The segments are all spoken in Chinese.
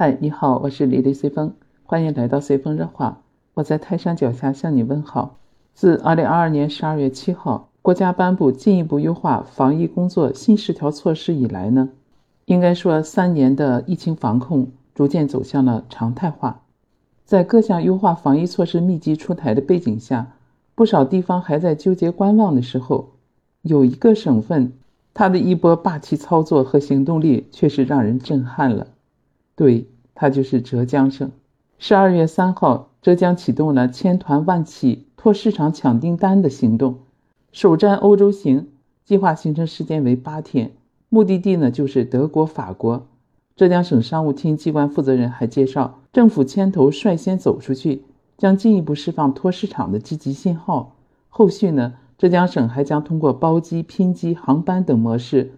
嗨，你好，我是李丽随风，欢迎来到随风热话。我在泰山脚下向你问好。自二零二二年十二月七号，国家颁布进一步优化防疫工作新十条措施以来呢，应该说三年的疫情防控逐渐走向了常态化。在各项优化防疫措施密集出台的背景下，不少地方还在纠结观望的时候，有一个省份，它的一波霸气操作和行动力确实让人震撼了。对，它就是浙江省。十二月三号，浙江启动了千团万企拓市场抢订单的行动，首站欧洲行，计划行程时间为八天，目的地呢就是德国、法国。浙江省商务厅机关负责人还介绍，政府牵头率先走出去，将进一步释放拓市场的积极信号。后续呢，浙江省还将通过包机、拼机、航班等模式，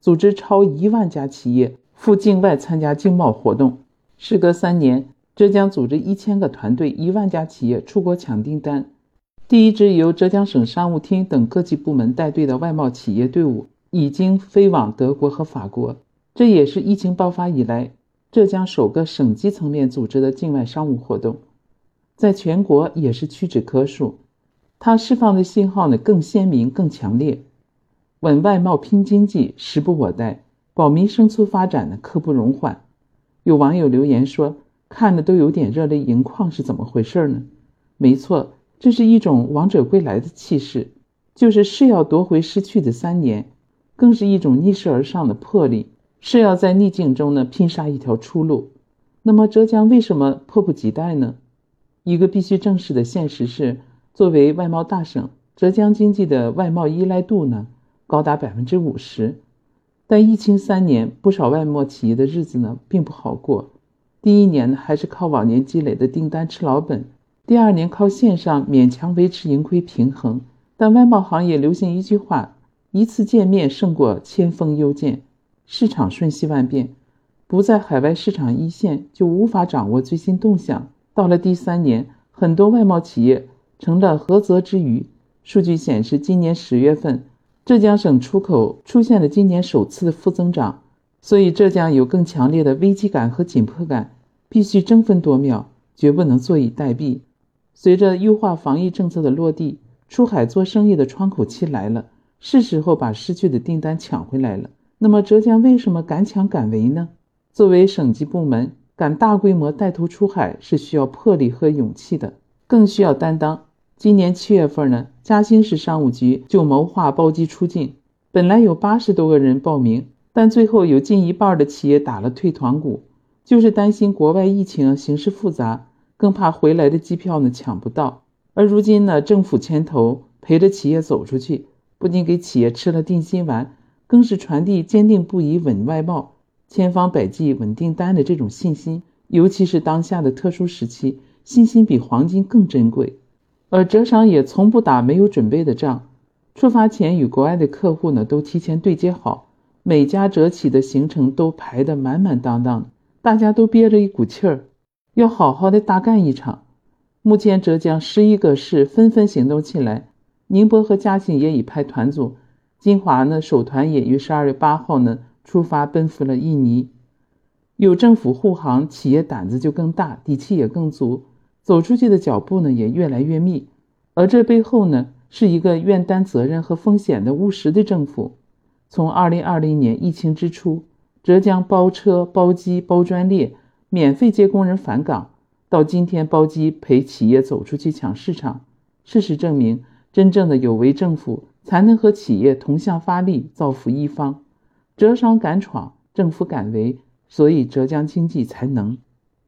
组织超一万家企业。赴境外参加经贸活动。时隔三年，浙江组织一千个团队、一万家企业出国抢订单。第一支由浙江省商务厅等各级部门带队的外贸企业队伍已经飞往德国和法国。这也是疫情爆发以来浙江首个省级层面组织的境外商务活动，在全国也是屈指可数。它释放的信号呢更鲜明、更强烈。稳外贸、拼经济，时不我待。保民生促发展呢，刻不容缓。有网友留言说：“看的都有点热泪盈眶，是怎么回事呢？”没错，这是一种王者归来的气势，就是誓要夺回失去的三年，更是一种逆势而上的魄力，誓要在逆境中呢拼杀一条出路。那么浙江为什么迫不及待呢？一个必须正视的现实是，作为外贸大省，浙江经济的外贸依赖度呢高达百分之五十。但疫情三年，不少外贸企业的日子呢并不好过。第一年还是靠往年积累的订单吃老本，第二年靠线上勉强维持盈亏平衡。但外贸行业流行一句话：一次见面胜过千封邮件。市场瞬息万变，不在海外市场一线，就无法掌握最新动向。到了第三年，很多外贸企业成了涸泽之鱼。数据显示，今年十月份。浙江省出口出现了今年首次的负增长，所以浙江有更强烈的危机感和紧迫感，必须争分夺秒，绝不能坐以待毙。随着优化防疫政策的落地，出海做生意的窗口期来了，是时候把失去的订单抢回来了。那么浙江为什么敢抢敢为呢？作为省级部门，敢大规模带头出海是需要魄力和勇气的，更需要担当。今年七月份呢，嘉兴市商务局就谋划包机出境，本来有八十多个人报名，但最后有近一半的企业打了退团鼓，就是担心国外疫情形势复杂，更怕回来的机票呢抢不到。而如今呢，政府牵头陪着企业走出去，不仅给企业吃了定心丸，更是传递坚定不移稳外贸、千方百计稳订单的这种信心。尤其是当下的特殊时期，信心比黄金更珍贵。而浙商也从不打没有准备的仗，出发前与国外的客户呢都提前对接好，每家浙企的行程都排得满满当当，大家都憋着一股气儿，要好好的大干一场。目前浙江十一个市纷纷行动起来，宁波和嘉兴也已派团组，金华呢首团也于十二月八号呢出发奔赴了印尼。有政府护航，企业胆子就更大，底气也更足。走出去的脚步呢也越来越密，而这背后呢是一个愿担责任和风险的务实的政府。从二零二零年疫情之初，浙江包车、包机、包专列，免费接工人返岗，到今天包机陪企业走出去抢市场。事实证明，真正的有为政府才能和企业同向发力，造福一方。浙商敢闯，政府敢为，所以浙江经济才能。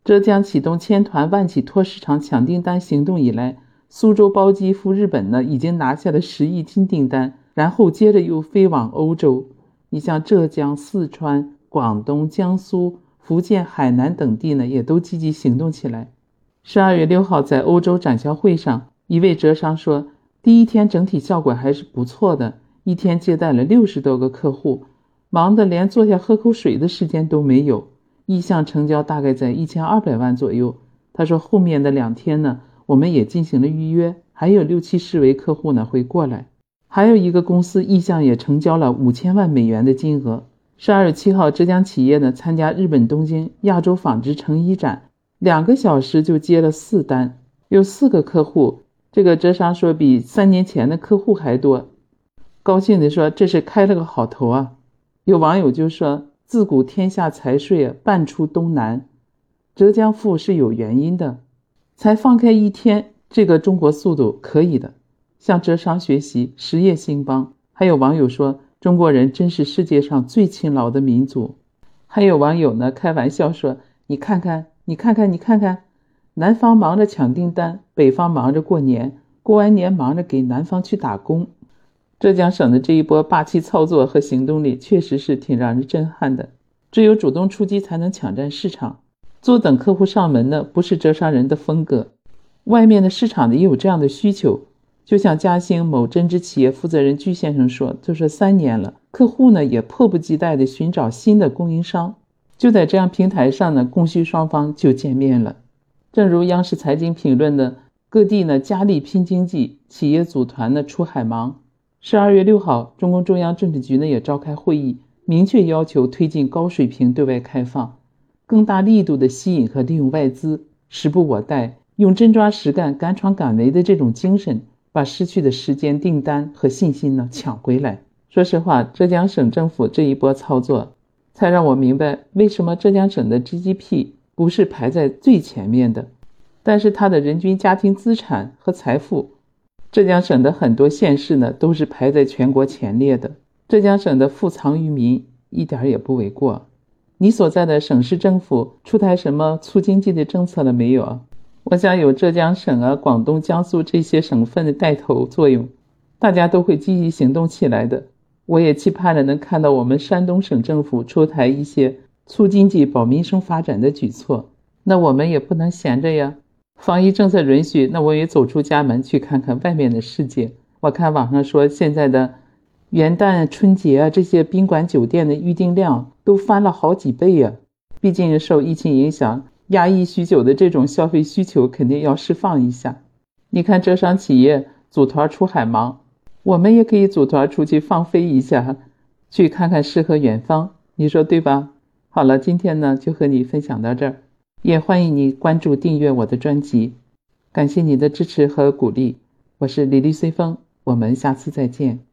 浙江启动千团万企拓市场抢订单行动以来，苏州包机赴日本呢，已经拿下了十亿斤订单，然后接着又飞往欧洲。你像浙江、四川、广东、江苏、福建、海南等地呢，也都积极行动起来。十二月六号在欧洲展销会上，一位浙商说，第一天整体效果还是不错的，一天接待了六十多个客户，忙得连坐下喝口水的时间都没有。意向成交大概在一千二百万左右。他说后面的两天呢，我们也进行了预约，还有六七十位客户呢会过来。还有一个公司意向也成交了五千万美元的金额。十二月七号，浙江企业呢参加日本东京亚洲纺织成衣展，两个小时就接了四单，有四个客户。这个浙商说比三年前的客户还多，高兴地说这是开了个好头啊。有网友就说：“自古天下财税半出东南，浙江富是有原因的。才放开一天，这个中国速度可以的，向浙商学习，实业兴邦。”还有网友说。中国人真是世界上最勤劳的民族。还有网友呢开玩笑说：“你看看，你看看，你看看，南方忙着抢订单，北方忙着过年，过完年忙着给南方去打工。”浙江省的这一波霸气操作和行动力，确实是挺让人震撼的。只有主动出击，才能抢占市场。坐等客户上门呢，不是浙商人的风格。外面的市场呢，也有这样的需求。就像嘉兴某针织企业负责人居先生说：“就是三年了，客户呢也迫不及待地寻找新的供应商。就在这样平台上呢，供需双方就见面了。正如央视财经评论的，各地呢加力拼经济，企业组团呢出海忙。十二月六号，中共中央政治局呢也召开会议，明确要求推进高水平对外开放，更大力度的吸引和利用外资，时不我待，用真抓实干、敢闯敢为的这种精神。”把失去的时间、订单和信心呢抢回来。说实话，浙江省政府这一波操作，才让我明白为什么浙江省的 GDP 不是排在最前面的，但是它的人均家庭资产和财富，浙江省的很多县市呢都是排在全国前列的。浙江省的富藏于民一点也不为过。你所在的省市政府出台什么促经济的政策了没有？我想有浙江省啊、广东、江苏这些省份的带头作用，大家都会积极行动起来的。我也期盼着能看到我们山东省政府出台一些促经济、保民生发展的举措。那我们也不能闲着呀。防疫政策允许，那我也走出家门去看看外面的世界。我看网上说，现在的元旦、春节啊，这些宾馆、酒店的预订量都翻了好几倍呀。毕竟受疫情影响。压抑许久的这种消费需求肯定要释放一下。你看，浙商企业组团出海忙，我们也可以组团出去放飞一下，去看看诗和远方，你说对吧？好了，今天呢就和你分享到这儿，也欢迎你关注订阅我的专辑，感谢你的支持和鼓励。我是李丽随风，我们下次再见。